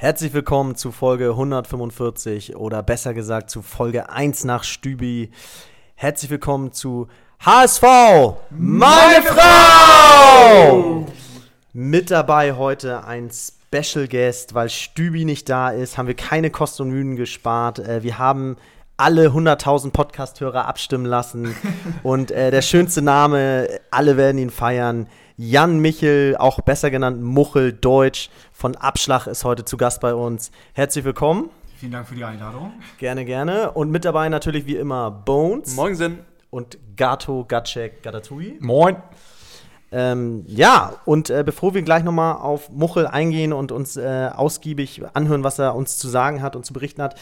Herzlich willkommen zu Folge 145 oder besser gesagt zu Folge 1 nach Stübi. Herzlich willkommen zu HSV, meine Frau! Mit dabei heute ein Special Guest, weil Stübi nicht da ist, haben wir keine Kosten und Mühen gespart. Äh, wir haben alle 100.000 Podcast-Hörer abstimmen lassen und äh, der schönste Name, alle werden ihn feiern. Jan Michel, auch besser genannt Muchel Deutsch von Abschlag, ist heute zu Gast bei uns. Herzlich willkommen. Vielen Dank für die Einladung. Gerne, gerne. Und mit dabei natürlich wie immer Bones. Moin Sinn. Und Gato Gatschek Gatatui. Moin. Ähm, ja, und äh, bevor wir gleich nochmal auf Muchel eingehen und uns äh, ausgiebig anhören, was er uns zu sagen hat und zu berichten hat,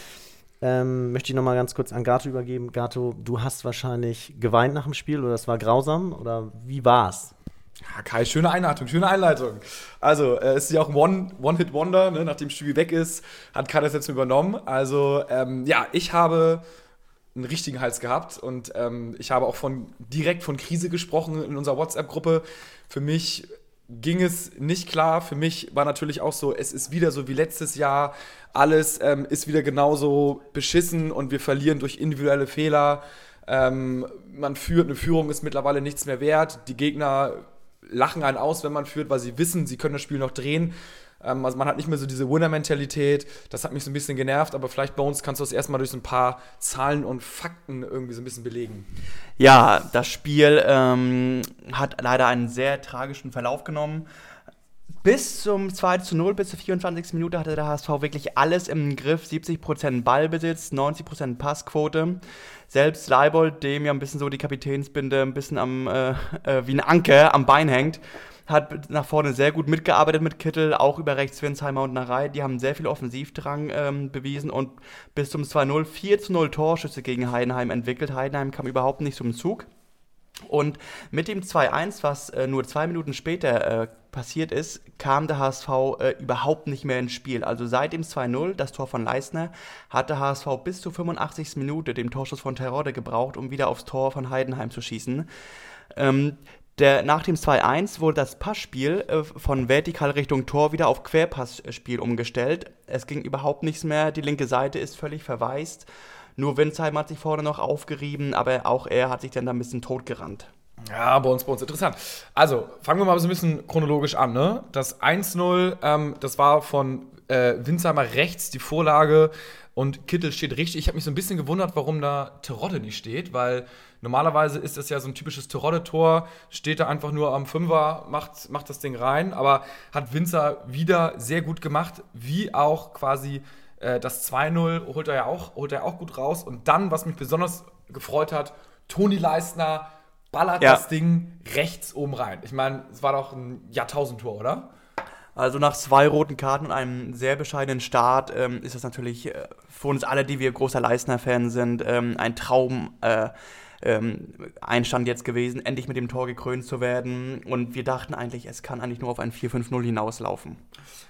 ähm, möchte ich nochmal ganz kurz an Gato übergeben. Gato, du hast wahrscheinlich geweint nach dem Spiel oder es war grausam oder wie war's? Ja, Kai, schöne Einleitung, schöne Einleitung. Also, äh, ist ja auch ein One-Hit-Wonder, ne? nachdem Stübi weg ist, hat Kai das jetzt übernommen. Also, ähm, ja, ich habe einen richtigen Hals gehabt und ähm, ich habe auch von direkt von Krise gesprochen in unserer WhatsApp-Gruppe. Für mich ging es nicht klar. Für mich war natürlich auch so, es ist wieder so wie letztes Jahr. Alles ähm, ist wieder genauso beschissen und wir verlieren durch individuelle Fehler. Ähm, man führt, eine Führung ist mittlerweile nichts mehr wert. Die Gegner lachen einen aus, wenn man führt, weil sie wissen, sie können das Spiel noch drehen. Ähm, also man hat nicht mehr so diese Winner-Mentalität. Das hat mich so ein bisschen genervt, aber vielleicht bei uns kannst du das erstmal durch so ein paar Zahlen und Fakten irgendwie so ein bisschen belegen. Ja, das Spiel ähm, hat leider einen sehr tragischen Verlauf genommen. Bis zum 2 zu 0, bis zur 24. Minute hatte der HSV wirklich alles im Griff. 70% Ballbesitz, 90% Passquote. Selbst Leibold, dem ja ein bisschen so die Kapitänsbinde ein bisschen am, äh, äh, wie ein Anker am Bein hängt, hat nach vorne sehr gut mitgearbeitet mit Kittel, auch über rechts Winsheimer und Narei. Die haben sehr viel Offensivdrang ähm, bewiesen und bis zum 2-0 4 zu 0 Torschüsse gegen Heidenheim entwickelt. Heidenheim kam überhaupt nicht zum Zug. Und mit dem 2-1, was äh, nur zwei Minuten später äh, passiert ist, kam der HSV äh, überhaupt nicht mehr ins Spiel. Also seit dem 2-0, das Tor von Leistner, hat der HSV bis zur 85. Minute dem Torschuss von Terodde gebraucht, um wieder aufs Tor von Heidenheim zu schießen. Ähm, der, nach dem 2-1 wurde das Passspiel äh, von vertikal Richtung Tor wieder auf Querpassspiel umgestellt. Es ging überhaupt nichts mehr, die linke Seite ist völlig verwaist. Nur Winzheim hat sich vorne noch aufgerieben, aber auch er hat sich dann da ein bisschen totgerannt. Ja, bei uns, bei uns interessant. Also, fangen wir mal so ein bisschen chronologisch an. Ne? Das 1-0, ähm, das war von äh, Winsheimer rechts die Vorlage und Kittel steht richtig. Ich habe mich so ein bisschen gewundert, warum da Terodde nicht steht, weil normalerweise ist das ja so ein typisches Terodde-Tor, steht da einfach nur am Fünfer, macht, macht das Ding rein, aber hat Winzer wieder sehr gut gemacht, wie auch quasi äh, das 2-0 holt er ja auch, holt er auch gut raus. Und dann, was mich besonders gefreut hat, Toni Leistner ballert ja. das Ding rechts oben rein. Ich meine, es war doch ein Jahrtausendtor, oder? Also nach zwei roten Karten und einem sehr bescheidenen Start ähm, ist das natürlich äh, für uns alle, die wir großer Leistner-Fan sind, ähm, ein Traum. Äh, ähm, Einstand jetzt gewesen, endlich mit dem Tor gekrönt zu werden. Und wir dachten eigentlich, es kann eigentlich nur auf ein 4-5-0 hinauslaufen.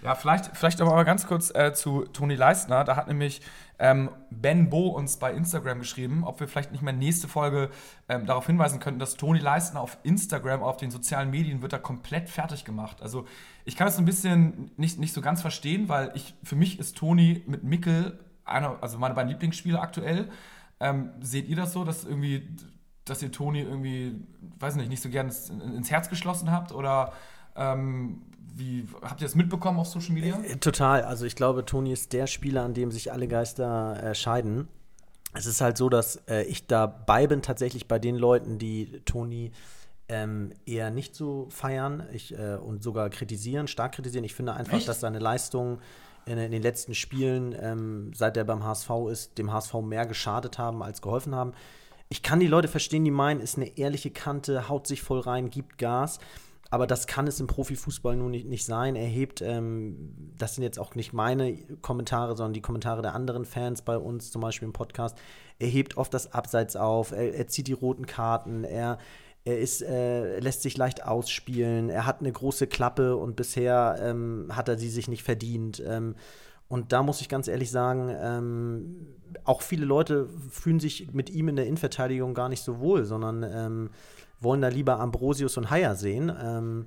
Ja, vielleicht, vielleicht aber ganz kurz äh, zu Toni Leistner. Da hat nämlich ähm, Ben Bo uns bei Instagram geschrieben, ob wir vielleicht nicht mehr nächste Folge ähm, darauf hinweisen könnten, dass Toni Leistner auf Instagram, auf den sozialen Medien, wird da komplett fertig gemacht. Also ich kann das so ein bisschen nicht, nicht so ganz verstehen, weil ich, für mich ist Toni mit Mickel einer, also meine beiden Lieblingsspieler aktuell. Ähm, seht ihr das so, dass irgendwie, dass ihr Toni irgendwie, weiß nicht, nicht so gern ins Herz geschlossen habt? Oder ähm, wie habt ihr das mitbekommen auf Social Media? Äh, total. Also ich glaube, Toni ist der Spieler, an dem sich alle Geister äh, scheiden. Es ist halt so, dass äh, ich dabei bin, tatsächlich bei den Leuten, die Toni ähm, eher nicht so feiern ich, äh, und sogar kritisieren, stark kritisieren. Ich finde einfach, Echt? dass seine Leistung in, in den letzten Spielen, ähm, seit er beim HSV ist, dem HSV mehr geschadet haben als geholfen haben. Ich kann die Leute verstehen, die meinen, ist eine ehrliche Kante, haut sich voll rein, gibt Gas. Aber das kann es im Profifußball nun nicht, nicht sein. Er hebt, ähm, das sind jetzt auch nicht meine Kommentare, sondern die Kommentare der anderen Fans bei uns, zum Beispiel im Podcast. Er hebt oft das Abseits auf, er, er zieht die roten Karten, er, er ist, äh, lässt sich leicht ausspielen. Er hat eine große Klappe und bisher ähm, hat er sie sich nicht verdient. Ähm, und da muss ich ganz ehrlich sagen, ähm, auch viele Leute fühlen sich mit ihm in der Innenverteidigung gar nicht so wohl, sondern ähm, wollen da lieber Ambrosius und Haier sehen. Ähm,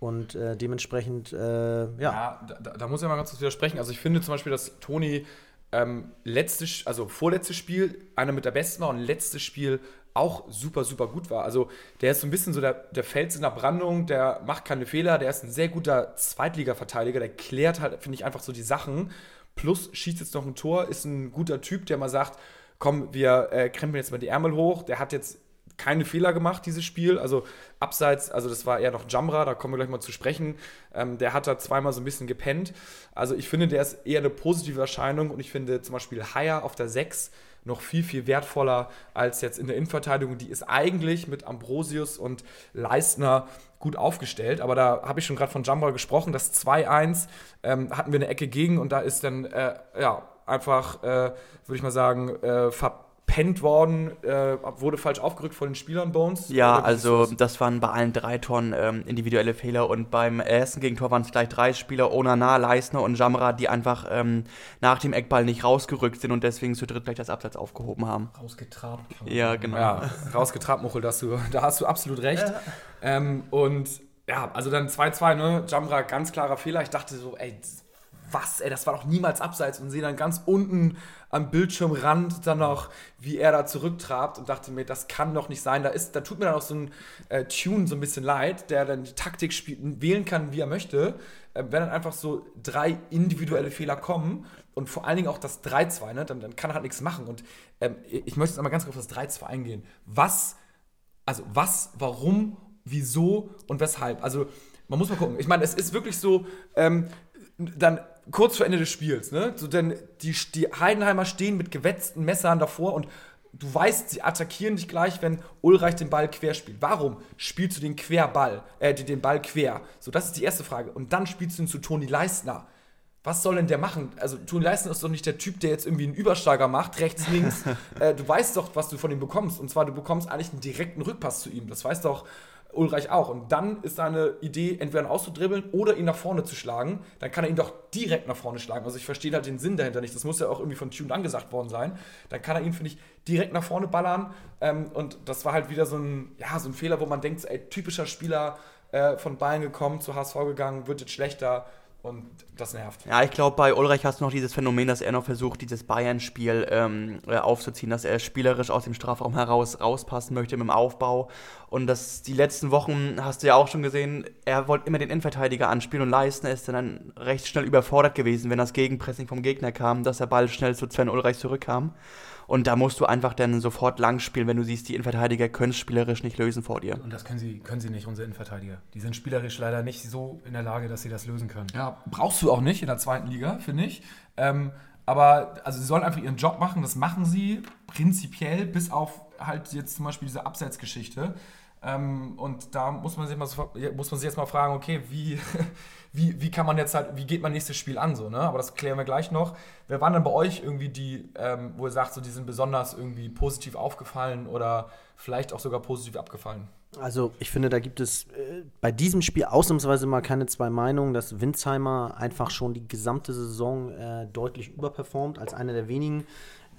Und äh, dementsprechend, äh, ja. Ja, da, da muss ich mal ganz kurz widersprechen. Also ich finde zum Beispiel, dass Toni ähm, letztes, also vorletztes Spiel einer mit der besten war und letztes Spiel auch super, super gut war. Also der ist so ein bisschen so der, der Fels in der Brandung, der macht keine Fehler, der ist ein sehr guter Zweitliga-Verteidiger, der klärt halt, finde ich, einfach so die Sachen. Plus schießt jetzt noch ein Tor, ist ein guter Typ, der mal sagt, komm, wir äh, krempeln jetzt mal die Ärmel hoch. Der hat jetzt keine Fehler gemacht, dieses Spiel. Also abseits, also das war eher noch Jamra, da kommen wir gleich mal zu sprechen. Ähm, der hat da zweimal so ein bisschen gepennt. Also ich finde, der ist eher eine positive Erscheinung und ich finde zum Beispiel Haier auf der 6 noch viel, viel wertvoller als jetzt in der Innenverteidigung. Die ist eigentlich mit Ambrosius und Leistner gut aufgestellt. Aber da habe ich schon gerade von Jamra gesprochen. Das 2-1 ähm, hatten wir eine Ecke gegen und da ist dann, äh, ja, einfach, äh, würde ich mal sagen, äh, ver gepennt worden, äh, wurde falsch aufgerückt von den Spielern Bones. Ja, also das waren bei allen drei Toren ähm, individuelle Fehler und beim ersten Gegentor waren es gleich drei Spieler, Onana, Leisner und Jamra, die einfach ähm, nach dem Eckball nicht rausgerückt sind und deswegen zu dritt gleich das Absatz aufgehoben haben. Rausgetrabt. Ja, genau. Ja, rausgetrabt, Muchel, da hast du, da hast du absolut recht. Ja. Ähm, und ja, also dann 2-2, ne? Jamra, ganz klarer Fehler. Ich dachte so, ey, was, ey, das war doch niemals abseits und sehe dann ganz unten am Bildschirmrand dann noch, wie er da zurücktrabt und dachte mir, das kann doch nicht sein. Da, ist, da tut mir dann auch so ein äh, Tune so ein bisschen leid, der dann die Taktik spielen, wählen kann, wie er möchte. Äh, wenn dann einfach so drei individuelle Fehler kommen und vor allen Dingen auch das 3-2, ne, dann, dann kann er halt nichts machen. Und ähm, ich möchte jetzt einmal ganz kurz auf das 3-2 eingehen. Was, also was, warum, wieso und weshalb? Also man muss mal gucken. Ich meine, es ist wirklich so, ähm, dann kurz vor Ende des Spiels, ne? So, denn die, die Heidenheimer stehen mit gewetzten Messern davor und du weißt, sie attackieren dich gleich, wenn Ulreich den Ball quer spielt. Warum spielst du den Querball, äh, den Ball quer? So, das ist die erste Frage. Und dann spielst du ihn zu Toni Leistner. Was soll denn der machen? Also, Toni Leistner ist doch nicht der Typ, der jetzt irgendwie einen Übersteiger macht, rechts, links. äh, du weißt doch, was du von ihm bekommst. Und zwar, du bekommst eigentlich einen direkten Rückpass zu ihm. Das weiß doch Ulreich auch. Und dann ist seine Idee, entweder ihn auszudribbeln oder ihn nach vorne zu schlagen. Dann kann er ihn doch direkt nach vorne schlagen. Also ich verstehe halt den Sinn dahinter nicht. Das muss ja auch irgendwie von Tune angesagt worden sein. Dann kann er ihn, finde ich, direkt nach vorne ballern. Ähm, und das war halt wieder so ein, ja, so ein Fehler, wo man denkt, ey, typischer Spieler äh, von Bayern gekommen, zu HSV gegangen, wird jetzt schlechter. Und das nervt. Ja, ich glaube, bei Ulreich hast du noch dieses Phänomen, dass er noch versucht, dieses Bayern-Spiel ähm, äh, aufzuziehen, dass er spielerisch aus dem Strafraum heraus rauspassen möchte mit dem Aufbau. Und das die letzten Wochen hast du ja auch schon gesehen, er wollte immer den Innenverteidiger anspielen und leisten ist dann recht schnell überfordert gewesen, wenn das Gegenpressing vom Gegner kam, dass der Ball schnell zu Sven Ulreich zurückkam. Und da musst du einfach dann sofort lang spielen, wenn du siehst, die Innenverteidiger können es spielerisch nicht lösen vor dir. Und das können sie, können sie nicht, unsere Innenverteidiger. Die sind spielerisch leider nicht so in der Lage, dass sie das lösen können. Ja, brauchst du auch nicht in der zweiten Liga, finde ich. Ähm, aber also sie sollen einfach ihren Job machen, das machen sie prinzipiell, bis auf halt jetzt zum Beispiel diese Abseitsgeschichte. Ähm, und da muss man sich mal muss man sich jetzt mal fragen, okay, wie, wie, wie kann man jetzt halt, wie geht man nächstes Spiel an so, ne? Aber das klären wir gleich noch. Wer waren denn bei euch irgendwie die, ähm, wo ihr sagt, so die sind besonders irgendwie positiv aufgefallen oder vielleicht auch sogar positiv abgefallen? Also ich finde, da gibt es äh, bei diesem Spiel ausnahmsweise mal keine zwei Meinungen, dass Winsheimer einfach schon die gesamte Saison äh, deutlich überperformt als einer der wenigen.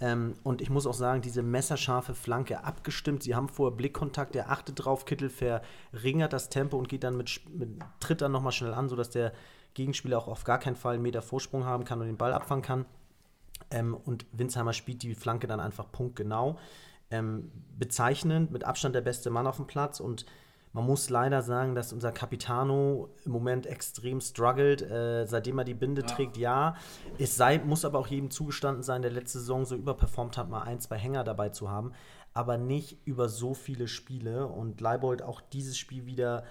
Ähm, und ich muss auch sagen, diese messerscharfe Flanke abgestimmt. Sie haben vorher Blickkontakt, der achtet drauf, Kittel verringert das Tempo und geht dann mit, mit tritt dann nochmal schnell an, sodass der Gegenspieler auch auf gar keinen Fall einen Meter Vorsprung haben kann und den Ball abfangen kann. Ähm, und Winsheimer spielt die Flanke dann einfach punktgenau. Ähm, bezeichnend, mit Abstand der beste Mann auf dem Platz und man muss leider sagen, dass unser Capitano im Moment extrem struggelt, äh, seitdem er die Binde ja. trägt, ja. Es sei, muss aber auch jedem zugestanden sein, der letzte Saison so überperformt hat, mal ein, zwei Hänger dabei zu haben, aber nicht über so viele Spiele. Und Leibold auch dieses Spiel wieder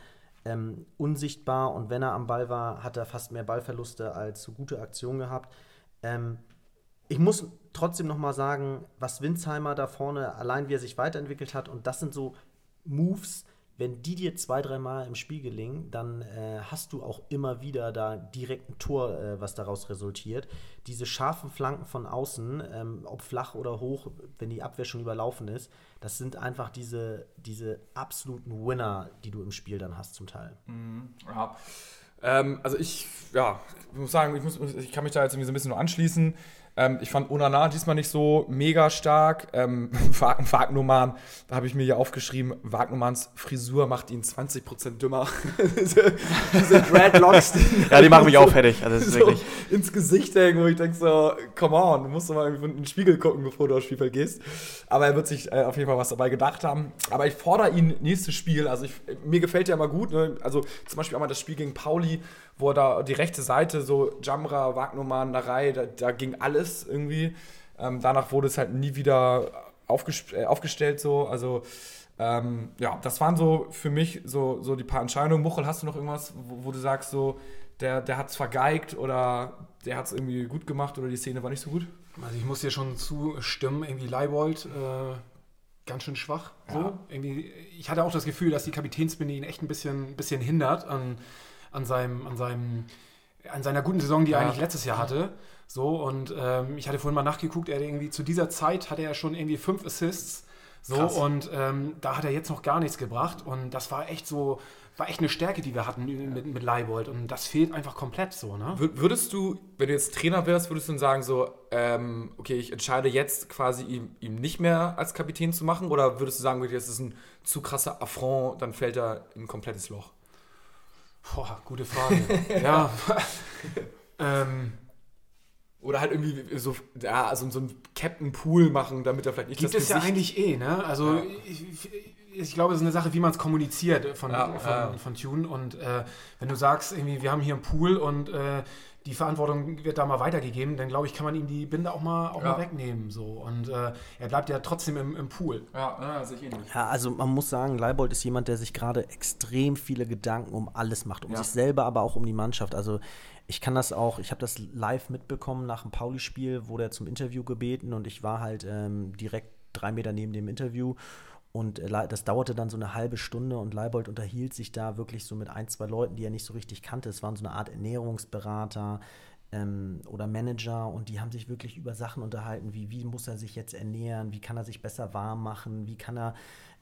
ähm, unsichtbar und wenn er am Ball war, hat er fast mehr Ballverluste als so gute Aktionen gehabt. Ähm, ich muss trotzdem noch mal sagen, was Winsheimer da vorne, allein wie er sich weiterentwickelt hat, und das sind so Moves, wenn die dir zwei, dreimal im Spiel gelingen, dann äh, hast du auch immer wieder da direkt ein Tor, äh, was daraus resultiert. Diese scharfen Flanken von außen, ähm, ob flach oder hoch, wenn die Abwehr schon überlaufen ist, das sind einfach diese, diese absoluten Winner, die du im Spiel dann hast zum Teil. Mhm, ja. Ähm, also ich, ja, ich muss sagen, ich, muss, ich kann mich da jetzt irgendwie so ein bisschen nur anschließen. Ähm, ich fand Onana diesmal nicht so mega stark. Ähm, Wagnumann, da habe ich mir hier aufgeschrieben, Wagnumanns Frisur macht ihn 20% dümmer. diese, diese Dreadlocks. Ja, die machen mich auch fertig. Also das ist so wirklich. ins Gesicht hängen, wo ich denke so, come on, du musst doch mal irgendwie in den Spiegel gucken, bevor du aufs Spielfeld gehst. Aber er wird sich äh, auf jeden Fall was dabei gedacht haben. Aber ich fordere ihn nächstes Spiel. Also ich, mir gefällt der immer gut. Ne? Also zum Beispiel auch mal das Spiel gegen Pauli, wo er da die rechte Seite, so Jamra, Wagnumann, Narei, da, da ging alles irgendwie. Ähm, danach wurde es halt nie wieder äh, aufgestellt so. Also ähm, ja, das waren so für mich so, so die paar Entscheidungen. Muchel, hast du noch irgendwas, wo, wo du sagst, so, der, der hat es vergeigt oder der hat es irgendwie gut gemacht oder die Szene war nicht so gut? Also ich muss dir schon zustimmen, irgendwie Leibold äh, ganz schön schwach. So. Ja. Irgendwie, ich hatte auch das Gefühl, dass die Kapitänsbinde ihn echt ein bisschen, bisschen hindert an, an, seinem, an, seinem, an seiner guten Saison, die er Ja. eigentlich letztes Jahr hatte. So, und ähm, ich hatte vorhin mal nachgeguckt, er irgendwie zu dieser Zeit hatte er schon irgendwie fünf Assists. So, Krass. und ähm, da hat er jetzt noch gar nichts gebracht. Und das war echt so, war echt eine Stärke, die wir hatten mit, mit Leibold. Und das fehlt einfach komplett so, ne? Wür- Würdest du, wenn du jetzt Trainer wärst, würdest du dann sagen so, ähm, okay, ich entscheide jetzt quasi ihm, ihm nicht mehr als Kapitän zu machen oder würdest du sagen, das ist ein zu krasser Affront, dann fällt er in ein komplettes Loch? Boah, gute Frage. ja. ähm, Oder halt irgendwie so, ja, also so ein Captain Pool machen, damit er vielleicht nicht gibt das es ja eigentlich eh, ne? Also Ja. ich, ich, ich glaube, es ist eine Sache, wie man es kommuniziert von, Ja, von, ja. von Tune. Und äh, wenn du sagst, irgendwie, wir haben hier einen Pool und äh, die Verantwortung wird da mal weitergegeben, dann glaube ich, kann man ihm die Binde auch mal, auch Ja. mal wegnehmen. So. Und äh, er bleibt ja trotzdem im, im Pool. Ja, ja sehe ich ähnlich. Ja, also man muss sagen, Leibold ist jemand, der sich gerade extrem viele Gedanken um alles macht, um Ja. sich selber, aber auch um die Mannschaft. Also ich kann das auch, ich habe das live mitbekommen nach dem Pauli-Spiel, wurde er zum Interview gebeten und ich war halt ähm, direkt drei Meter neben dem Interview und äh, das dauerte dann so eine halbe Stunde und Leibold unterhielt sich da wirklich so mit ein, zwei Leuten, die er nicht so richtig kannte. Es waren so eine Art Ernährungsberater, ähm, oder Manager und die haben sich wirklich über Sachen unterhalten, wie wie muss er sich jetzt ernähren, wie kann er sich besser warm machen, wie kann er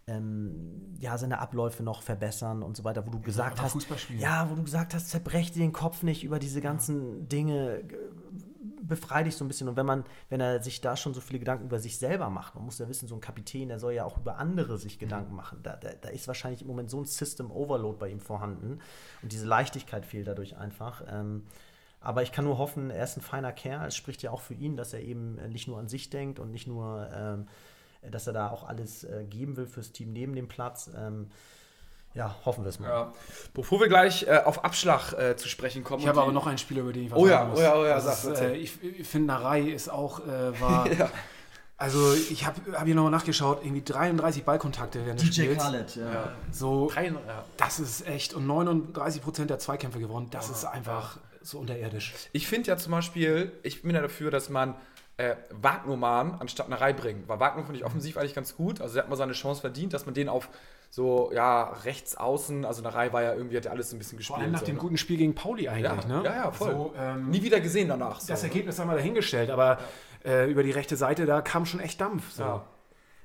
ähm, ja, seine Abläufe noch verbessern und so weiter, wo du gesagt hast, ja, wo du gesagt hast, zerbrech dir den Kopf nicht über diese ganzen Dinge, g- befrei dich so ein bisschen. Und wenn man, wenn er sich da schon so viele Gedanken über sich selber macht, man muss ja wissen, so ein Kapitän, der soll ja auch über andere sich Gedanken machen. Da, da, da ist wahrscheinlich im Moment so ein System Overload bei ihm vorhanden und diese Leichtigkeit fehlt dadurch einfach. Ähm, aber ich kann nur hoffen, er ist ein feiner Kerl. Es spricht ja auch für ihn, dass er eben äh, nicht nur an sich denkt und nicht nur, ähm, dass er da auch alles äh, geben will fürs Team neben dem Platz. Ähm, ja, hoffen wir es mal. Ja. Bevor wir gleich äh, auf Abschlag äh, zu sprechen kommen. Ich habe aber noch einen Spieler, über den ich was Oh ja, sagen muss. oh ja, oh ja, Das sag, ist, äh, ich ich finde, Narei ist auch, äh, war, Ja. also ich habe hab hier nochmal nachgeschaut, irgendwie 33 Ballkontakte während des Spiels. ja. So, Drei, ja. das ist echt, und 39 Prozent der Zweikämpfe gewonnen, das ist einfach so unterirdisch. Ich finde ja zum Beispiel, ich bin ja dafür, dass man äh, Wagnermann anstatt eine Reihe bringt. Weil Wagner finde ich offensiv eigentlich ganz gut. Also er hat mal seine Chance verdient, dass man den auf so, ja, rechts außen, also eine Reihe war ja irgendwie, hat ja alles ein bisschen gespielt. Vor allem nach so, dem ne? guten Spiel gegen Pauli ja, eigentlich, ne? ja, ja, voll. So, ähm, Nie wieder gesehen danach. So, das ne? Ergebnis haben wir dahingestellt, aber äh, über die rechte Seite, da kam schon echt Dampf. So. Ja.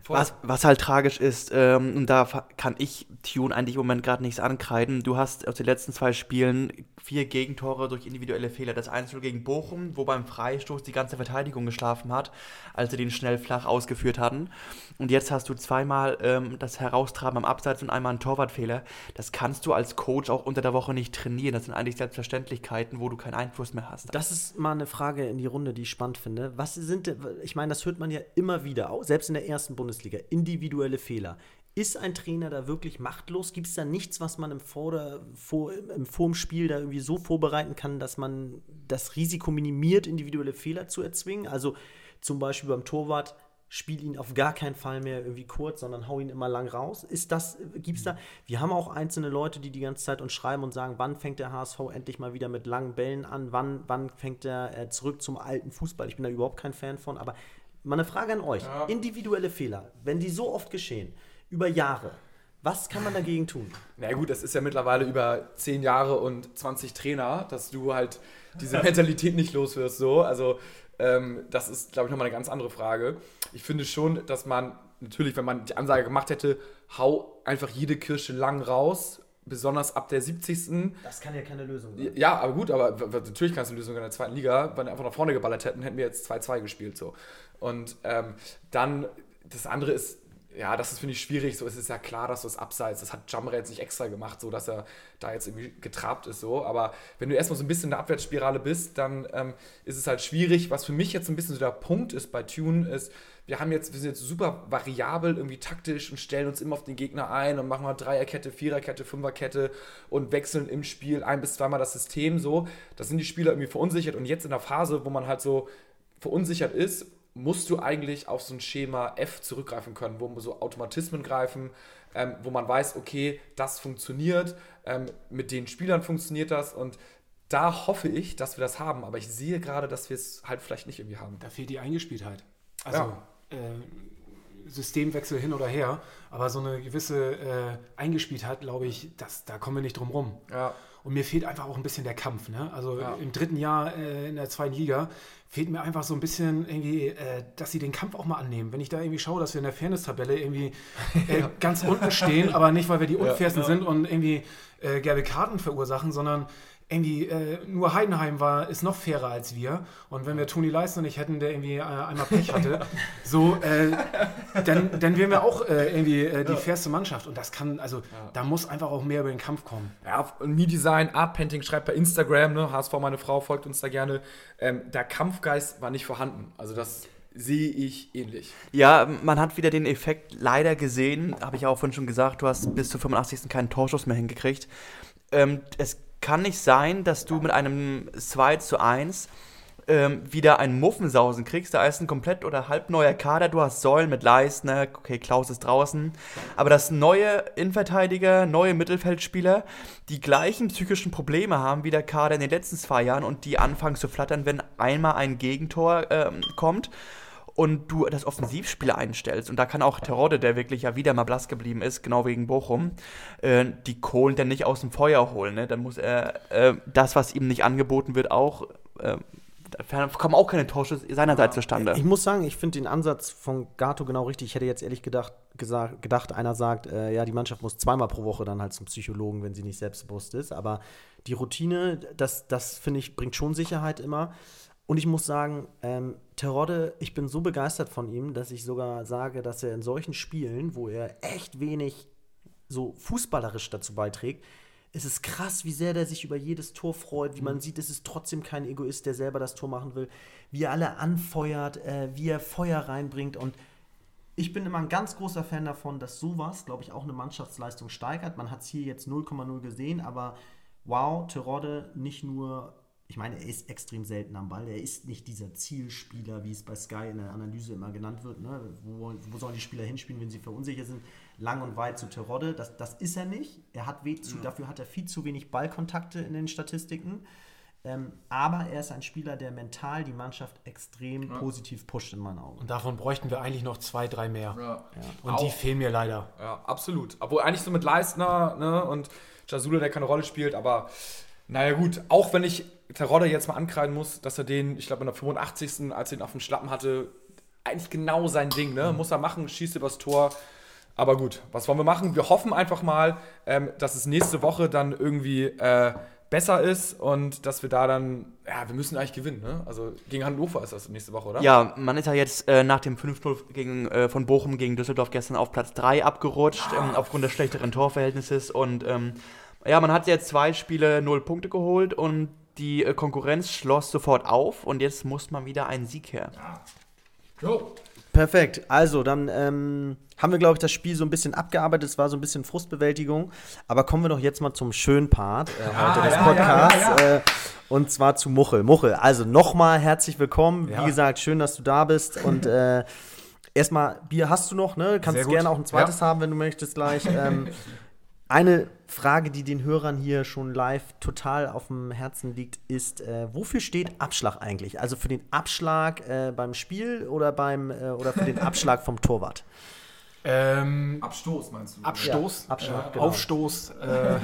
Voll. Was, was halt tragisch ist, ähm, und da kann ich Tune eigentlich im Moment gerade nichts ankreiden. Du hast aus den letzten zwei Spielen vier Gegentore durch individuelle Fehler. Das 1 gegen Bochum, wo beim Freistoß die ganze Verteidigung geschlafen hat, als sie den schnell flach ausgeführt hatten. Und jetzt hast du zweimal ähm, das Heraustraben am Abseits und einmal einen Torwartfehler. Das kannst du als Coach auch unter der Woche nicht trainieren. Das sind eigentlich Selbstverständlichkeiten, wo du keinen Einfluss mehr hast. Das ist mal eine Frage in die Runde, die ich spannend finde. Was sind, ich meine, das hört man ja immer wieder, auch selbst in der ersten Bundesliga, individuelle Fehler. Ist ein Trainer da wirklich machtlos? Gibt es da nichts, was man im, Vorder-, vor, im vorm Spiel da irgendwie so vorbereiten kann, dass man das Risiko minimiert, individuelle Fehler zu erzwingen? Also zum Beispiel beim Torwart, spiel ihn auf gar keinen Fall mehr irgendwie kurz, sondern hau ihn immer lang raus. Ist das, gibt's da? Wir haben auch einzelne Leute, die die ganze Zeit uns schreiben und sagen, wann fängt der HSV endlich mal wieder mit langen Bällen an? Wann, wann fängt er äh, zurück zum alten Fußball? Ich bin da überhaupt kein Fan von, aber mal eine Frage an euch. Ja. Individuelle Fehler, wenn die so oft geschehen, über Jahre, was kann man dagegen tun? Na gut, das ist ja mittlerweile über 10 Jahre und 20 Trainer, dass du halt diese Mentalität nicht los wirst. So. Also, ähm, das ist, glaube ich, nochmal eine ganz andere Frage. Ich finde schon, dass man natürlich, wenn man die Ansage gemacht hätte, hau einfach jede Kirsche lang raus besonders ab der 70. Das kann ja keine Lösung sein. Ja, aber gut, aber natürlich kannst du eine Lösung in der zweiten Liga. Wenn wir einfach nach vorne geballert hätten, hätten wir jetzt 2-2 gespielt. So. Und ähm, dann, das andere ist, ja, das ist, finde ich, schwierig. So, es ist ja klar, dass du es abseits, das hat Jamre jetzt nicht extra gemacht, so dass er da jetzt irgendwie getrabt ist. So. Aber wenn du erstmal so ein bisschen in der Abwärtsspirale bist, dann ähm, ist es halt schwierig. Was für mich jetzt ein bisschen so der Punkt ist bei Tune, ist, wir haben jetzt, wir sind jetzt super variabel irgendwie taktisch und stellen uns immer auf den Gegner ein und machen mal Dreierkette, Viererkette, Fünferkette und wechseln im Spiel ein bis zweimal das System so. Da sind die Spieler irgendwie verunsichert und jetzt in der Phase, wo man halt so verunsichert ist, musst du eigentlich auf so ein Schema F zurückgreifen können, wo so Automatismen greifen, ähm, wo man weiß, okay, das funktioniert, ähm, mit den Spielern funktioniert das und da hoffe ich, dass wir das haben, aber ich sehe gerade, dass wir es halt vielleicht nicht irgendwie haben. Da fehlt die Eingespieltheit. Also Ja. Äh, Systemwechsel hin oder her, aber so eine gewisse äh, Eingespieltheit, glaube ich, das, da kommen wir nicht drum rum. Ja. Und mir fehlt einfach auch ein bisschen der Kampf. Ne? Also Ja. im dritten Jahr äh, in der zweiten Liga fehlt mir einfach so ein bisschen irgendwie, äh, dass sie den Kampf auch mal annehmen. Wenn ich da irgendwie schaue, dass wir in der Fairness-Tabelle irgendwie äh, ganz unten stehen, aber nicht, weil wir die unfairsten sind und irgendwie äh, gelbe Karten verursachen, sondern irgendwie äh, nur Heidenheim war, ist noch fairer als wir. Und wenn wir Toni Leisner nicht hätten, der irgendwie äh, einmal Pech hatte, so, äh, dann, dann wären wir auch äh, irgendwie äh, die fairste Mannschaft. Und das kann, also da muss einfach auch mehr über den Kampf kommen. Ja, Me-Design, Art Painting schreibt bei Instagram, ne, HSV, meine Frau, folgt uns da gerne. Ähm, der Kampfgeist war nicht vorhanden. Also das sehe ich ähnlich. Ja, man hat wieder den Effekt leider gesehen, habe ich auch vorhin schon gesagt, du hast bis zur 85. keinen Torschuss mehr hingekriegt. Ähm, es kann nicht sein, dass du mit einem 2 zu 1 ähm, wieder einen Muffensausen kriegst. Da ist ein komplett oder halb neuer Kader. Du hast Säulen mit Leistner, okay, Klaus ist draußen. Aber das neue Innenverteidiger, neue Mittelfeldspieler, die gleichen psychischen Probleme haben wie der Kader in den letzten zwei Jahren und die anfangen zu flattern, wenn einmal ein Gegentor ähm, kommt und du das Offensivspiel einstellst, und da kann auch Terodde, der wirklich ja wieder mal blass geblieben ist, genau wegen Bochum, äh, die Kohlen dann nicht aus dem Feuer holen. Ne? Dann muss er äh, das, was ihm nicht angeboten wird, auch. Äh, da kommen auch keine Torschüsse seinerseits zustande. Ich muss sagen, ich finde den Ansatz von Gato genau richtig. Ich hätte jetzt ehrlich gedacht, gesagt, gedacht einer sagt, äh, ja, die Mannschaft muss zweimal pro Woche dann halt zum Psychologen, wenn sie nicht selbstbewusst ist. Aber die Routine, das, das finde ich, bringt schon Sicherheit immer. Und ich muss sagen, ähm, Terodde, ich bin so begeistert von ihm, dass ich sogar sage, dass er in solchen Spielen, wo er echt wenig so fußballerisch dazu beiträgt, es ist krass, wie sehr der sich über jedes Tor freut, wie man sieht, es ist trotzdem kein Egoist, der selber das Tor machen will, wie er alle anfeuert, äh, wie er Feuer reinbringt und ich bin immer ein ganz großer Fan davon, dass sowas, glaube ich, auch eine Mannschaftsleistung steigert. Man hat es hier jetzt 0,0 gesehen, aber wow, Terodde nicht nur, ich meine, er ist extrem selten am Ball. Er ist nicht dieser Zielspieler, wie es bei Sky in der Analyse immer genannt wird. Ne? Wo, wo sollen die Spieler hinspielen, wenn sie verunsichert sind? Lang und weit zu Terodde. Das, das ist er nicht. Er hat weh zu, Dafür hat er viel zu wenig Ballkontakte in den Statistiken. Ähm, aber er ist ein Spieler, der mental die Mannschaft extrem positiv pusht in meinen Augen. Und davon bräuchten wir eigentlich noch zwei, drei mehr. Ja. Und die Auch. fehlen mir leider. Ja, absolut. Obwohl eigentlich so mit Leistner ne, und Jasula, der keine Rolle spielt, aber naja gut, auch wenn ich Terodde jetzt mal ankreiden muss, dass er den, ich glaube in der 85. als er ihn auf dem Schlappen hatte, eigentlich genau sein Ding, ne? Muss er machen, schießt übers Tor. Aber gut, was wollen wir machen? Wir hoffen einfach mal, ähm, dass es nächste Woche dann irgendwie äh, besser ist und dass wir da dann, ja, wir müssen eigentlich gewinnen, ne? Also gegen Hannover ist das nächste Woche, oder? Ja, man ist ja jetzt äh, nach dem 5-0 gegen, äh, von Bochum gegen Düsseldorf gestern auf Platz 3 abgerutscht, ähm, aufgrund des schlechteren Torverhältnisses. Und ähm, ja, man hat jetzt zwei Spiele 0 Punkte geholt und die äh, Konkurrenz schloss sofort auf und jetzt muss man wieder einen Sieg her. Jo. Perfekt. Also, dann ähm, haben wir, glaube ich, das Spiel so ein bisschen abgearbeitet. Es war so ein bisschen Frustbewältigung. Aber kommen wir doch jetzt mal zum schönen Part äh, heute des ja, Podcasts. ja, ja, Äh, und zwar zu Muchel. Muchel, also nochmal herzlich willkommen. Ja. Wie gesagt, schön, dass du da bist. Und äh, erstmal, Bier hast du noch, ne? Kannst gerne auch ein zweites haben, wenn du möchtest gleich. Ähm, eine Frage, die den Hörern hier schon live total auf dem Herzen liegt, ist, äh, wofür steht Abschlag eigentlich? Also für den Abschlag äh, beim Spiel oder, beim, äh, oder für den Abschlag vom Torwart? Ähm, Abstoß meinst du? Abstoß, Ja, Abschlag, äh, genau. Aufstoß, äh,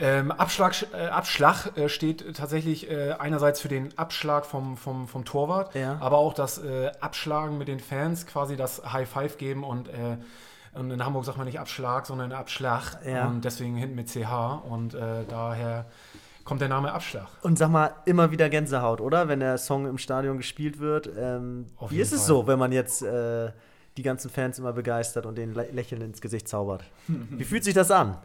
ähm, Abschlag, äh, Abschlag äh, steht tatsächlich äh, einerseits für den Abschlag vom, vom, vom Torwart, Ja. aber auch das äh, Abschlagen mit den Fans, quasi das High Five geben und äh, Und in Hamburg sagt man nicht Abschlag, sondern Abschlag. Ja. Und deswegen hinten mit CH. Und äh, daher kommt der Name Abschlag. Und sag mal, immer wieder Gänsehaut, oder? Wenn der Song im Stadion gespielt wird. Ähm, wie ist es Fall. so, wenn man jetzt äh, die ganzen Fans immer begeistert und den Lä- Lächeln ins Gesicht zaubert? Wie fühlt sich das an?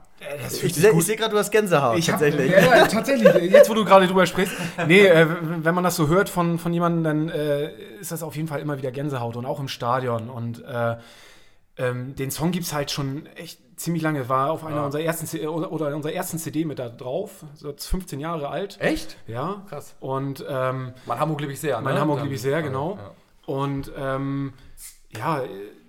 das Ich, ich sehe gerade, du hast Gänsehaut. Ich hab, tatsächlich. ja, ja, tatsächlich. Jetzt, wo du gerade drüber sprichst. Nee, äh, wenn man das so hört von, von jemandem, dann äh, ist das auf jeden Fall immer wieder Gänsehaut und auch im Stadion. Und äh, ähm, den Song gibt es halt schon echt ziemlich lange. War auf einer unserer ersten C oder, unserer ersten CD mit da drauf. So jetzt 15 Jahre alt. Echt? Ja. Krass. Und ähm, Mein Hamburg liebe ich sehr. Mein ne? Hamburg Ja. liebe ich sehr, genau. Ja. Und ähm, ja,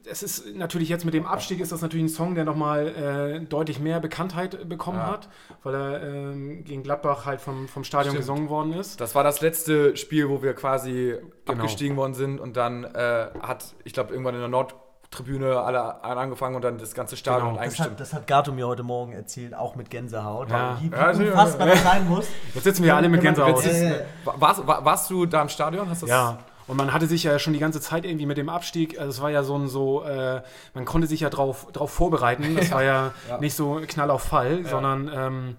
es ist natürlich jetzt mit dem Abstieg ist das natürlich ein Song, der nochmal äh, deutlich mehr Bekanntheit bekommen Ja. hat, weil er ähm, gegen Gladbach halt vom, vom Stadion Stimmt. gesungen worden ist. Das war das letzte Spiel, wo wir quasi Genau. abgestiegen worden sind und dann äh, hat, ich glaube, irgendwann in der Nordtribüne alle alle angefangen und dann das ganze Stadion Genau. Das eingestimmt. hat, das hat Gato mir heute Morgen erzählt, auch mit Gänsehaut. Ja. Wie, wie Ja, also- unfassbar das sein muss. Jetzt sitzen wir alle mit Gänsehaut. es- Äh. warst, war- warst du da im Stadion? Das Ja. Und man hatte sich ja schon die ganze Zeit irgendwie mit dem Abstieg, also es war ja so ein so, äh, man konnte sich ja drauf, drauf vorbereiten. Das war ja, Ja. nicht so Knall auf Fall, sondern ähm,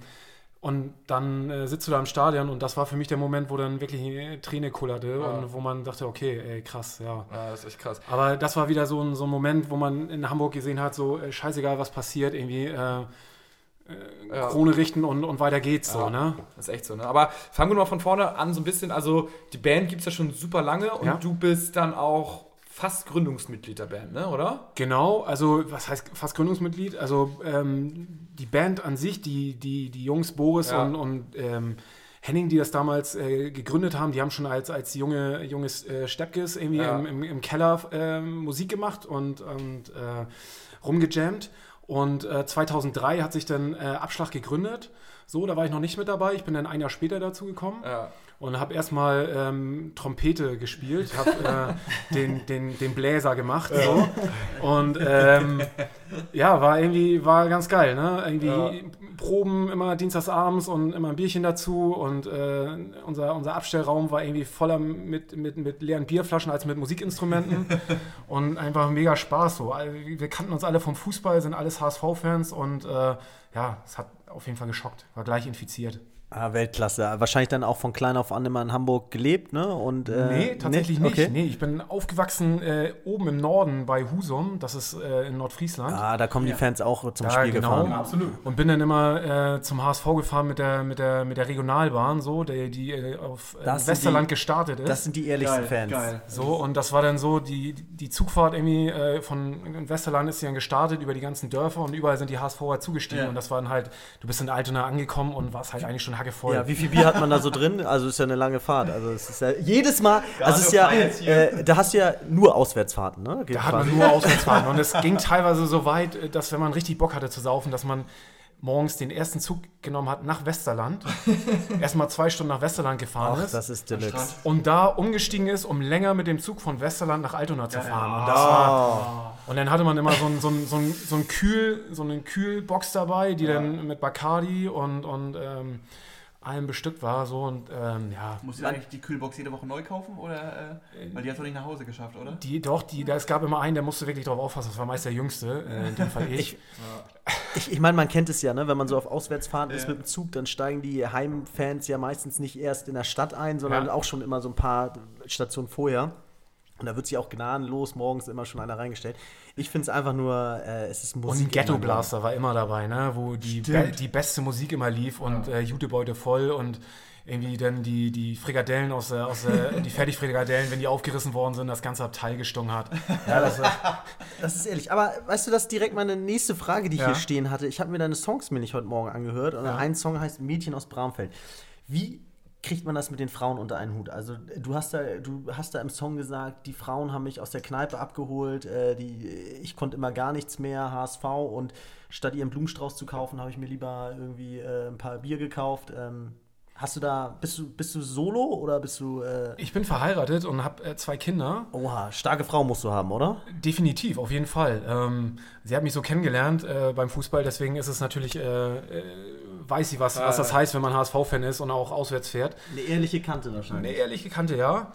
und dann äh, sitzt du da im Stadion und das war für mich der Moment, wo dann wirklich eine Träne kullerte Ja. und wo man dachte, okay, ey, krass, ja. Ja, das ist echt krass. Aber das war wieder so ein, so ein Moment, wo man in Hamburg gesehen hat, so äh, scheißegal, was passiert, irgendwie äh, Ja. Krone richten und, und weiter geht's Ja. so, ne? Das ist echt so, ne? Aber fangen wir mal von vorne an, so ein bisschen. Also, die Band gibt es ja schon super lange und du bist dann auch fast Gründungsmitglied der Band, ne? Oder? Genau, also was heißt fast Gründungsmitglied? Also ähm, die Band an sich, die, die, die Jungs Boris Ja. und, und ähm, Henning, die das damals äh, gegründet haben, die haben schon als, als junge, junges äh, Steppkes irgendwie Ja. im, im, im Keller ähm, Musik gemacht und, und äh, rumgejammt. Und äh, 2003 hat sich dann äh, Abschlag gegründet. So, da war ich noch nicht mit dabei. Ich bin dann ein Jahr später dazu gekommen Ja. Und habe erstmal ähm, Trompete gespielt, habe äh, den, den, den Bläser gemacht. So. Und ähm, ja, war irgendwie war ganz geil. Ne? Irgendwie Ja. Proben immer dienstagsabends und immer ein Bierchen dazu. Und äh, unser, unser Abstellraum war irgendwie voller mit, mit, mit leeren Bierflaschen als mit Musikinstrumenten. und einfach mega Spaß. So. Wir kannten uns alle vom Fußball, sind alles HSV-Fans und äh, ja, es hat auf jeden Fall geschockt. War gleich infiziert. Ah, Weltklasse. Wahrscheinlich dann auch von klein auf an immer in Hamburg gelebt, ne? Und, äh, Nee, tatsächlich nicht. Okay. Nee, ich bin aufgewachsen äh, oben im Norden bei Husum, das ist äh, in Nordfriesland. Ah, da kommen die Fans auch zum Ja, Spiel genau. gefahren. absolut. Und bin dann immer äh, zum HSV gefahren mit der, mit der, mit der Regionalbahn, so, die, die äh, auf äh, Westerland die- gestartet ist. Das sind die ehrlichsten Fans. so, und das war dann so, die, die Zugfahrt irgendwie äh, von Westerland ist dann gestartet über die ganzen Dörfer und überall sind die HSVer zugestiegen. Ja. Und das war dann halt, du bist in Altona angekommen und warst halt eigentlich schon hackevoll. Ja, wie viel Bier hat man da so drin? Also ist ja eine lange Fahrt. Also es ist ja jedes Mal, also ist ja, äh, da hast du ja nur Auswärtsfahrten, ne? Geht Da hat man quasi. nur Auswärtsfahrten. Und es ging teilweise so weit, äh, dass wenn man richtig Bock hatte zu saufen, dass man morgens den ersten Zug genommen hat nach Westerland, erstmal zwei Stunden nach Westerland gefahren Ach, ist das ist Deluxe. und da umgestiegen ist, um länger mit dem Zug von Westerland nach Altona zu fahren. Und, das Ah. war, und dann hatte man immer so, ein, so, ein, so, ein, so, ein Kühl, so eine Kühlbox dabei, die dann mit Bacardi und, und ähm, allem bestückt war. So, und ähm, ja, Musst du eigentlich die Kühlbox jede Woche neu kaufen? Oder, äh, weil die hat doch nicht nach Hause geschafft, oder? die, doch, die, da, es gab immer einen, der musste wirklich drauf aufpassen. Das war meist der Jüngste, äh, in dem Fall ich. Ich, ich meine, man kennt es ja, ne? wenn man so auf Auswärtsfahrten ist Ja. mit dem Zug, dann steigen die Heimfans ja meistens nicht erst in der Stadt ein, sondern Ja. auch schon immer so ein paar Stationen vorher. Und da wird sich auch gnadenlos morgens immer schon einer reingestellt. Ich finde es einfach nur, äh, es ist Und Musik. ein Ghetto. Blaster war immer dabei, ne? wo die, be die beste Musik immer lief und äh, Jutebeute voll und irgendwie dann die, die Frikadellen aus der, aus der die Fertigfrikadellen, wenn die aufgerissen worden sind, das ganze Abteil gestunken hat. Ja, das, Das ist ehrlich. Aber weißt du, das ist direkt meine nächste Frage, die ich Ja. hier stehen hatte. Ich habe mir deine Songs mir nicht heute Morgen angehört. Und Ja. ein Song heißt Mädchen aus Bramfeld. Wie kriegt man das mit den Frauen unter einen Hut? Also du hast da, du hast da im Song gesagt, die Frauen haben mich aus der Kneipe abgeholt, äh, die, ich konnte immer gar nichts mehr, HSV und statt ihren Blumenstrauß zu kaufen, habe ich mir lieber irgendwie äh, ein paar Bier gekauft. Ähm, hast du da, bist du, bist du solo oder bist du, äh, ich bin verheiratet und habe äh, zwei Kinder. oha, starke Frau musst du haben, oder? Definitiv, auf jeden Fall. Ähm, sie hat mich so kennengelernt äh, beim Fußball, deswegen ist es natürlich, äh, äh, weiß sie, was, was das heißt, wenn man HSV-Fan ist und auch auswärts fährt. Eine ehrliche Kante Eine wahrscheinlich. ehrliche Kante, ja.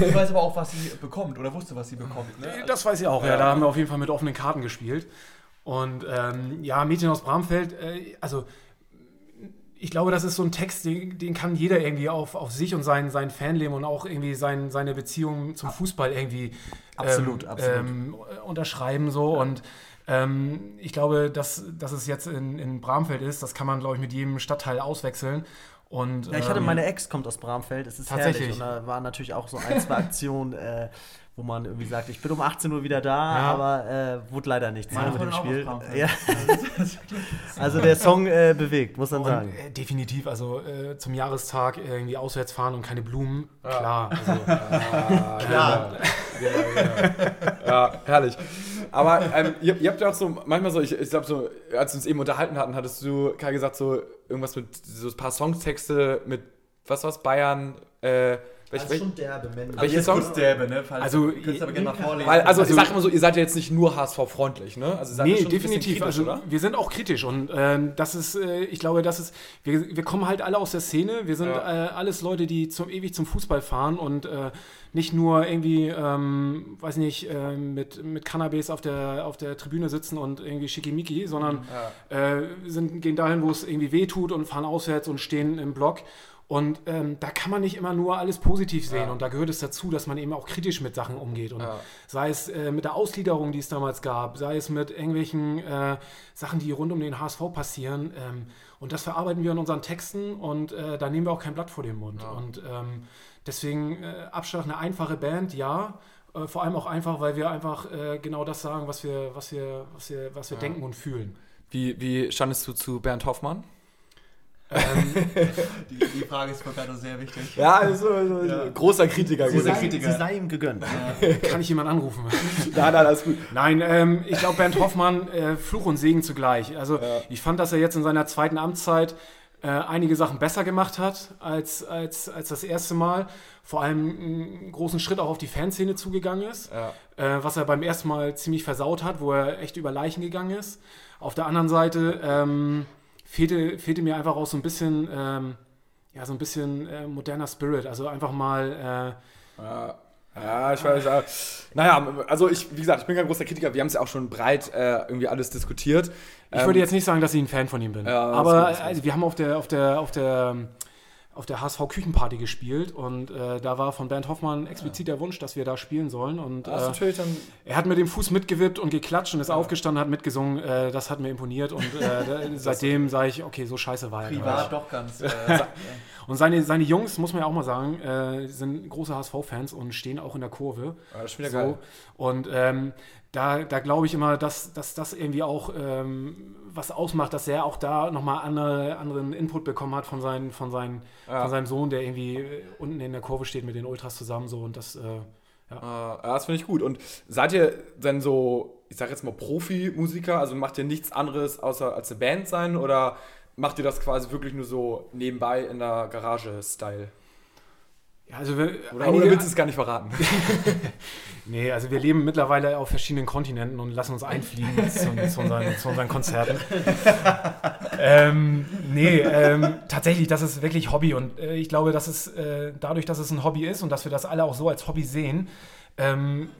Sie weiß aber auch, was sie bekommt oder wusste, was sie bekommt. Ne? Das weiß ich auch, ja. Da haben wir auf jeden Fall mit offenen Karten gespielt. Und ähm, ja, Mädchen aus Bramfeld, äh, also ich glaube, das ist so ein Text, den, den kann jeder irgendwie auf, auf sich und sein, sein Fanleben und auch irgendwie sein, seine Beziehung zum Fußball irgendwie Absolut, ähm, absolut. Ähm, unterschreiben. So. Und ähm, ich glaube, dass, dass es jetzt in, in Bramfeld ist, das kann man, glaube ich, mit jedem Stadtteil auswechseln. Und, Ja, ich hatte ähm, meine Ex kommt aus Bramfeld, es ist Tatsächlich. herrlich. Und da waren natürlich auch so ein, zwei Aktionen, äh, wo man irgendwie sagt, ich bin um 18 Uhr wieder da, Ja. aber äh, wurde leider nichts mehr mit dem Spiel. Ja. Also der Song äh, bewegt, muss man Und, sagen. äh, definitiv, also äh, zum Jahrestag irgendwie auswärts fahren und keine Blumen, klar. Also, Klar. ja, herrlich. Aber ähm, ihr, ihr habt ja auch so, manchmal so, ich, ich glaube so, als wir uns eben unterhalten hatten, hattest du, Kai, gesagt, so irgendwas mit so ein paar Songtexte mit, was war's, Bayern, äh, welch, welch, derbe, Mensch. welche Songs? Derbe, ne? Falls Also, du könntest aber gerne mal vorlesen. Weil, also, Also- ich sag immer so, ihr seid ja jetzt nicht nur HSV-freundlich, ne? Also, ihr seid ja Nee, schon definitiv. kritisch, Also oder? wir sind auch kritisch und ähm, das ist, äh, ich glaube, das ist, wir, wir kommen halt alle aus der Szene. Wir sind Ja. äh, alles Leute, die zum ewig zum Fußball fahren und äh, nicht nur irgendwie, ähm, weiß nicht, äh, mit, mit Cannabis auf der, auf der Tribüne sitzen und irgendwie schickimicki, sondern äh, sind, gehen dahin, wo es irgendwie weh tut und fahren auswärts und stehen im Block. Und ähm, da kann man nicht immer nur alles positiv sehen. Ja. Und da gehört es dazu, dass man eben auch kritisch mit Sachen umgeht. Und Ja. sei es äh, mit der Ausgliederung, die es damals gab, sei es mit irgendwelchen äh, Sachen, die rund um den HSV passieren. Ähm, und das verarbeiten wir in unseren Texten und äh, da nehmen wir auch kein Blatt vor den Mund. Und ähm, deswegen äh, Abschlag eine einfache Band, ja. Äh, vor allem auch einfach, weil wir einfach äh, genau das sagen, was wir, was wir, was wir, was wir denken und fühlen. Wie, wie standest du zu Bernd Hoffmann? die, die Frage ist für Kato sehr wichtig. Ja, also, also großer Kritiker. Sie gewesen. sei, Kritiker. sie sei ihm gegönnt. Kann ich jemand anrufen? Nein, nein, alles gut. Nein, ähm, ich glaube, Bernd Hoffmann, äh, Fluch und Segen zugleich. Also ich fand, dass er jetzt in seiner zweiten Amtszeit äh, einige Sachen besser gemacht hat als, als, als das erste Mal. Vor allem einen großen Schritt auch auf die Fanszene zugegangen ist, Ja. äh, was er beim ersten Mal ziemlich versaut hat, wo er echt über Leichen gegangen ist. Auf der anderen Seite ähm, fehlte, fehlte mir einfach auch so ein bisschen, ähm, ja, so ein bisschen äh, moderner Spirit. Also einfach mal äh, Ja, ja, ich weiß. Ja. Naja, also ich, wie gesagt, ich bin kein großer Kritiker. Wir haben es ja auch schon breit äh, irgendwie alles diskutiert. Ich Ähm, würde jetzt nicht sagen, dass ich ein Fan von ihm bin. Ja, aber gut, also, wir haben auf der, auf der, auf der, auf der HSV Küchenparty gespielt und äh, da war von Bernd Hoffmann explizit der Wunsch, dass wir da spielen sollen. Und äh, er hat mit dem Fuß mitgewippt und geklatscht und ist aufgestanden, hat mitgesungen. Äh, das hat mir imponiert und äh, seitdem sage ich, okay, so scheiße war er. Privat nicht. doch ganz. Äh, Und seine, seine Jungs, muss man ja auch mal sagen, äh, sind große HSV-Fans und stehen auch in der Kurve. Ja, das ist wieder So. geil. Und ähm, da, da glaube ich immer, dass, dass das irgendwie auch ähm, was ausmacht, dass er auch da nochmal andere, anderen Input bekommen hat von, seinen, von, seinen, Ja. von seinem Sohn, der irgendwie äh, unten in der Kurve steht mit den Ultras zusammen. So, und das, äh, Äh, ja, das finde ich gut. Und seid ihr denn so, ich sag jetzt mal Profimusiker? Also macht ihr nichts anderes außer als eine Band sein? Oder macht ihr das quasi wirklich nur so nebenbei in der Garage-Style? Ja, also wir, Oder, einige- oder willst du es gar nicht verraten? Nee, also wir leben mittlerweile auf verschiedenen Kontinenten und lassen uns einfliegen zu, zu, unseren, zu unseren Konzerten. ähm, nee, ähm, tatsächlich, das ist wirklich Hobby und äh, ich glaube, dass es äh, dadurch, dass es ein Hobby ist und dass wir das alle auch so als Hobby sehen, ähm,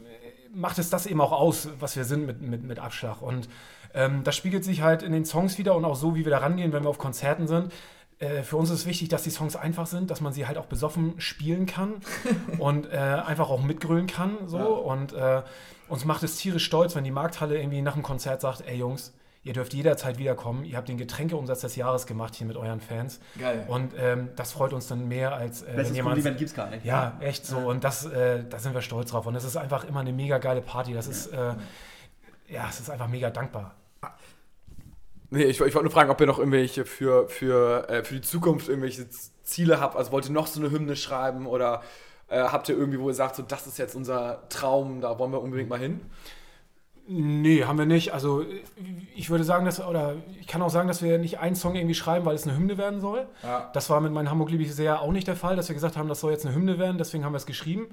macht es das eben auch aus, was wir sind mit, mit, mit Abschlag. Und ähm, das spiegelt sich halt in den Songs wieder und auch so, wie wir da rangehen, wenn wir auf Konzerten sind. Äh, für uns ist wichtig, dass die Songs einfach sind, dass man sie halt auch besoffen spielen kann und äh, einfach auch mitgrölen kann. So. Und äh, uns macht es tierisch stolz, wenn die Markthalle irgendwie nach dem Konzert sagt, ey Jungs, ihr dürft jederzeit wiederkommen. Ihr habt den Getränkeumsatz des Jahres gemacht hier mit euren Fans. Geil. Und ähm, das freut uns dann mehr, als äh, Bestes jemand... Kompliment gibt's gar nicht. Ja, echt so. Und das, äh, da sind wir stolz drauf. Und es ist einfach immer eine mega geile Party. Das ist, äh, ja, es ist einfach mega dankbar. Nee, ich, ich wollte nur fragen, ob ihr noch irgendwelche für, für, äh, für die Zukunft irgendwelche Ziele habt. Also wollt ihr noch so eine Hymne schreiben oder äh, habt ihr irgendwie, wo ihr sagt, so das ist jetzt unser Traum, da wollen wir unbedingt mal hin? Nee, haben wir nicht. Also ich würde sagen, dass, oder ich kann auch sagen, dass wir nicht einen Song irgendwie schreiben, weil es eine Hymne werden soll. Ja. Das war mit meinem Hamburg liebe ich sehr auch nicht der Fall, dass wir gesagt haben, das soll jetzt eine Hymne werden, deswegen haben wir es geschrieben.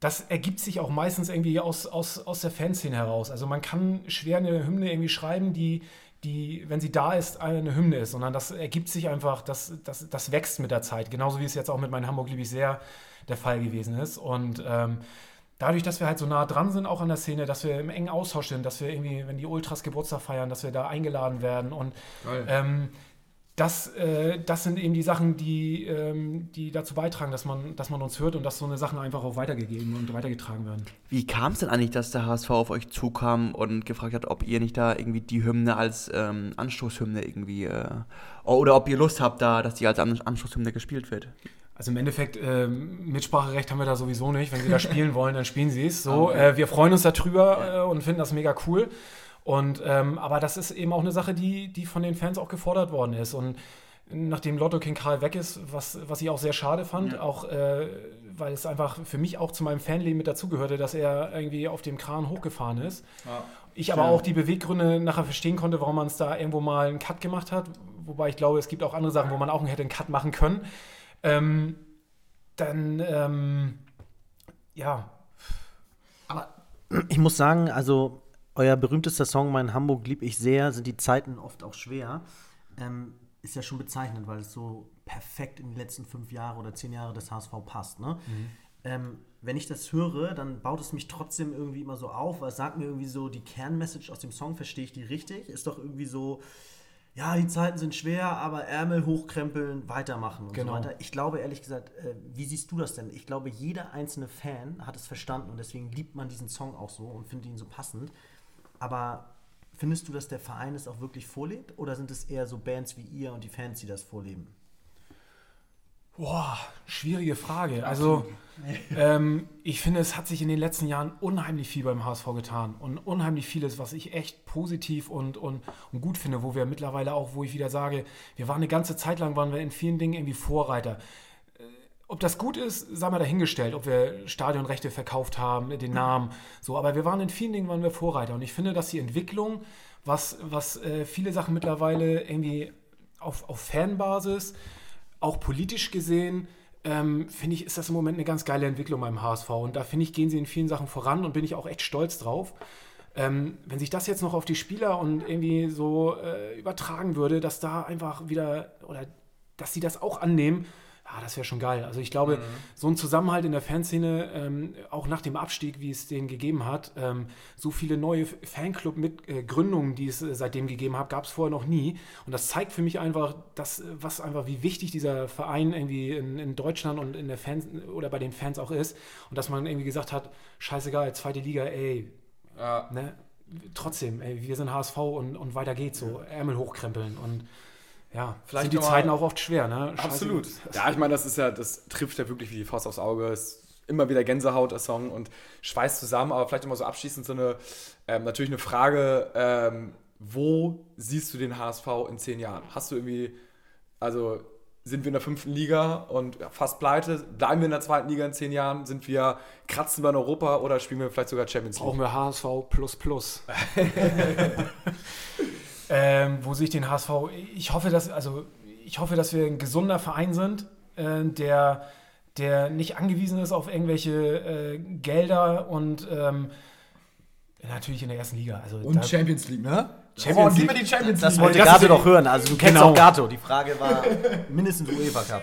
Das ergibt sich auch meistens irgendwie aus, aus, aus der Fanszene heraus. Also man kann schwer eine Hymne irgendwie schreiben, die, die, wenn sie da ist, eine Hymne ist, sondern das ergibt sich einfach, das, das, das wächst mit der Zeit. Genauso wie es jetzt auch mit meinem Hamburg liebe ich sehr der Fall gewesen ist. Und ähm, dadurch, dass wir halt so nah dran sind, auch an der Szene, dass wir im engen Austausch sind, dass wir irgendwie, wenn die Ultras Geburtstag feiern, dass wir da eingeladen werden und ähm, das, äh, das sind eben die Sachen, die, ähm, die dazu beitragen, dass man, dass man uns hört und dass so eine Sachen einfach auch weitergegeben und weitergetragen werden. Wie kam es denn eigentlich, dass der HSV auf euch zukam und gefragt hat, ob ihr nicht da irgendwie die Hymne als ähm, Anstoßhymne irgendwie äh, oder ob ihr Lust habt, da, dass die als Anstoßhymne gespielt wird? Also im Endeffekt, äh, Mitspracherecht haben wir da sowieso nicht. Wenn sie da spielen wollen, dann spielen sie es. So, okay. äh, wir freuen uns darüber ja. äh, und finden das mega cool. Und, ähm, aber das ist eben auch eine Sache, die, die von den Fans auch gefordert worden ist. Und nachdem Lotto King Karl weg ist, was, was ich auch sehr schade fand, ja. auch äh, weil es einfach für mich auch zu meinem Fanleben mit dazugehörte, dass er irgendwie auf dem Kran hochgefahren ist. Ja. Ich aber auch die Beweggründe nachher verstehen konnte, warum man es da irgendwo mal einen Cut gemacht hat. Wobei ich glaube, es gibt auch andere Sachen, wo man auch hätte einen Cut machen können. Ähm, dann, ähm, ja. Aber ich muss sagen, also euer berühmtester Song, Mein Hamburg lieb ich sehr, sind die Zeiten oft auch schwer. Ähm, ist ja schon bezeichnend, weil es so perfekt in die letzten fünf Jahre oder zehn Jahre des HSV passt. Ne? Mhm. Ähm, wenn ich das höre, dann baut es mich trotzdem irgendwie immer so auf, weil es sagt mir irgendwie so, die Kernmessage aus dem Song, verstehe ich die richtig? Ist doch irgendwie so, ja, die Zeiten sind schwer, aber Ärmel hochkrempeln, weitermachen und genau. so weiter. Ich glaube ehrlich gesagt, äh, wie siehst du das denn? Ich glaube, jeder einzelne Fan hat es verstanden und deswegen liebt man diesen Song auch so und findet ihn so passend. Aber findest du, dass der Verein es auch wirklich vorlebt oder sind es eher so Bands wie ihr und die Fans, die das vorleben? Boah, schwierige Frage. Also, ähm, ich finde, es hat sich in den letzten Jahren unheimlich viel beim HSV getan und unheimlich vieles, was ich echt positiv und, und, und gut finde, wo wir mittlerweile auch, wo ich wieder sage, wir waren eine ganze Zeit lang, waren wir in vielen Dingen irgendwie Vorreiter. Ob das gut ist, sei mal dahingestellt, ob wir Stadionrechte verkauft haben, den Namen, so, aber wir waren in vielen Dingen waren wir Vorreiter und ich finde, dass die Entwicklung, was, was äh, viele Sachen mittlerweile irgendwie auf, auf Fanbasis, auch politisch gesehen, ähm, finde ich, ist das im Moment eine ganz geile Entwicklung beim HSV. Und da finde ich, gehen sie in vielen Sachen voran und bin ich auch echt stolz drauf. Ähm, wenn sich das jetzt noch auf die Spieler und irgendwie so äh, übertragen würde, dass da einfach wieder, oder dass sie das auch annehmen, Ah, das wäre schon geil. Also ich glaube, mhm. so ein Zusammenhalt in der Fanszene, ähm, auch nach dem Abstieg, wie es den gegeben hat, ähm, so viele neue Fanclub-Gründungen, äh, die es äh, seitdem gegeben hat, gab es vorher noch nie. Und das zeigt für mich einfach, dass, was einfach, wie wichtig dieser Verein irgendwie in, in Deutschland und in der Fans oder bei den Fans auch ist. Und dass man irgendwie gesagt hat, scheißegal, zweite Liga, ey, ja. ne? Trotzdem, ey, wir sind HSV und, und weiter geht's so, Ärmel hochkrempeln und ja, vielleicht sind die Zeiten auch oft schwer, ne? Scheiße. Absolut. Ja, ich meine, das ist ja, das trifft ja wirklich wie die Faust aufs Auge. Ist immer wieder Gänsehaut, der Song und schweißt zusammen, aber vielleicht immer so abschließend so eine, ähm, natürlich eine Frage, ähm, wo siehst du den HSV in zehn Jahren? Hast du irgendwie, also sind wir in der fünften Liga und fast pleite? Bleiben wir in der zweiten Liga in zehn Jahren? Sind wir, kratzen wir in Europa oder spielen wir vielleicht sogar Champions League? Brauchen wir HSV plus plus. Ähm, wo sehe ich den HSV? Ich hoffe, dass, also, ich hoffe, dass wir ein gesunder Verein sind, äh, der, der nicht angewiesen ist auf irgendwelche äh, Gelder und ähm, natürlich in der ersten Liga. Also und Champions League, ne? Champions oh, League. die Champions das League. wollte Gato doch hören. Also du kennst genau. auch Gato. Die Frage war mindestens UEFA Cup.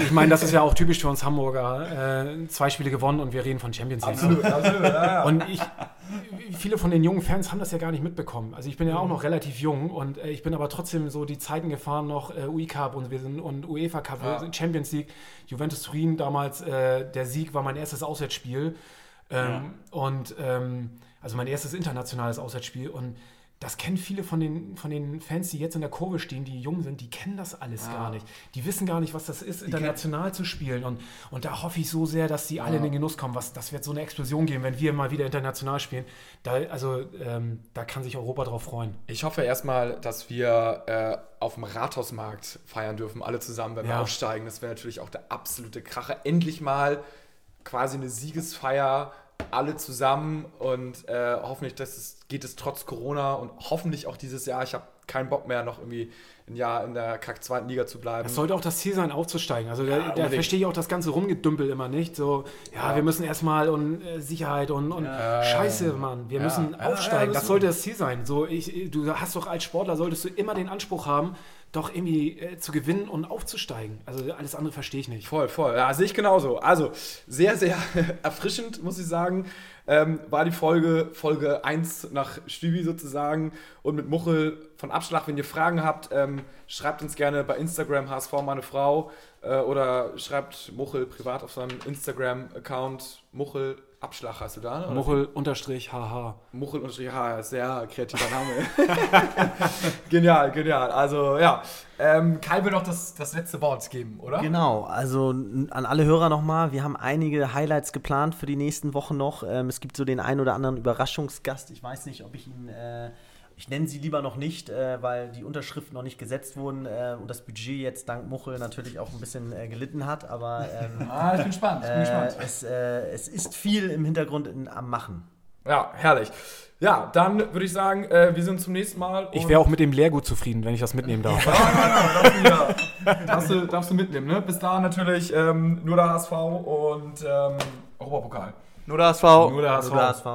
Ich meine, das ist ja auch typisch für uns Hamburger. Äh, zwei Spiele gewonnen und wir reden von Champions League. Absolut, absolut. Ja, ja. Und ich, viele von den jungen Fans haben das ja gar nicht mitbekommen. Also ich bin ja auch noch relativ jung und äh, ich bin aber trotzdem so die Zeiten gefahren noch äh, UI Cup und wir sind und UEFA Cup, ja. Champions League, Juventus Turin damals. Äh, der Sieg war mein erstes Auswärtsspiel ähm, und ähm, also mein erstes internationales Auswärtsspiel und das kennen viele von den, von den Fans, die jetzt in der Kurve stehen, die jung sind, die kennen das alles ah. gar nicht. Die wissen gar nicht, was das ist, international zu spielen. Und, und da hoffe ich so sehr, dass die alle ja. in den Genuss kommen. Was, das wird so eine Explosion geben, wenn wir mal wieder international spielen. Da, also ähm, da kann sich Europa drauf freuen. Ich hoffe erstmal, dass wir äh, auf dem Rathausmarkt feiern dürfen, alle zusammen, wenn ja. wir aufsteigen. Das wäre natürlich auch der absolute Kracher. Endlich mal quasi eine Siegesfeier alle zusammen und äh, hoffentlich dass es, geht es trotz Corona und hoffentlich auch dieses Jahr. Ich habe keinen Bock mehr, noch irgendwie ein Jahr in der kack zweiten Liga zu bleiben. Es sollte auch das Ziel sein, aufzusteigen. Also da, da unbedingt. verstehe ich auch das ganze Rumgedümpel immer nicht. So, ja, wir müssen erstmal und äh, Sicherheit und, und Scheiße, Mann, wir Ja. müssen Ja, ja, aufsteigen. das das sollte das Ziel sein. So, ich, du hast doch als Sportler solltest du immer den Anspruch haben, doch irgendwie äh, zu gewinnen und aufzusteigen. Also alles andere verstehe ich nicht. Voll, voll. Ja, sehe ich genauso. Also, sehr, sehr erfrischend, muss ich sagen, ähm, war die Folge, Folge 1 nach Stübi sozusagen und mit Muchel von Abschlag. Wenn ihr Fragen habt, ähm, schreibt uns gerne bei Instagram HSV meine Frau äh, oder schreibt Muchel privat auf seinem Instagram-Account. Muchel Abschlag hast du da? ne? Oder? Muchel unterstrich haha. Muchel und H, sehr kreativer Name. genial, genial. Also ja, ähm, Kai will noch das, das letzte Wort geben, oder? Genau, also an alle Hörer nochmal, wir haben einige Highlights geplant für die nächsten Wochen noch. Ähm, es gibt so den einen oder anderen Überraschungsgast. Ich weiß nicht, ob ich ihn, äh, ich nenne sie lieber noch nicht, äh, weil die Unterschriften noch nicht gesetzt wurden äh, und das Budget jetzt dank Muchel natürlich auch ein bisschen äh, gelitten hat. Aber ähm, Ah, ich bin gespannt, ich bin äh, gespannt. es, äh, es ist viel im Hintergrund in, am Machen. Ja, herrlich. Ja, dann würde ich sagen, äh, wir sind zum nächsten Mal. Ich wäre auch mit dem Leergut zufrieden, wenn ich das mitnehmen darf. darfst, du, darfst du mitnehmen, ne? Bis dahin natürlich ähm, nur der HSV und ähm, Europapokal. Nur der HSV. Nur der HSV. Oder HSV.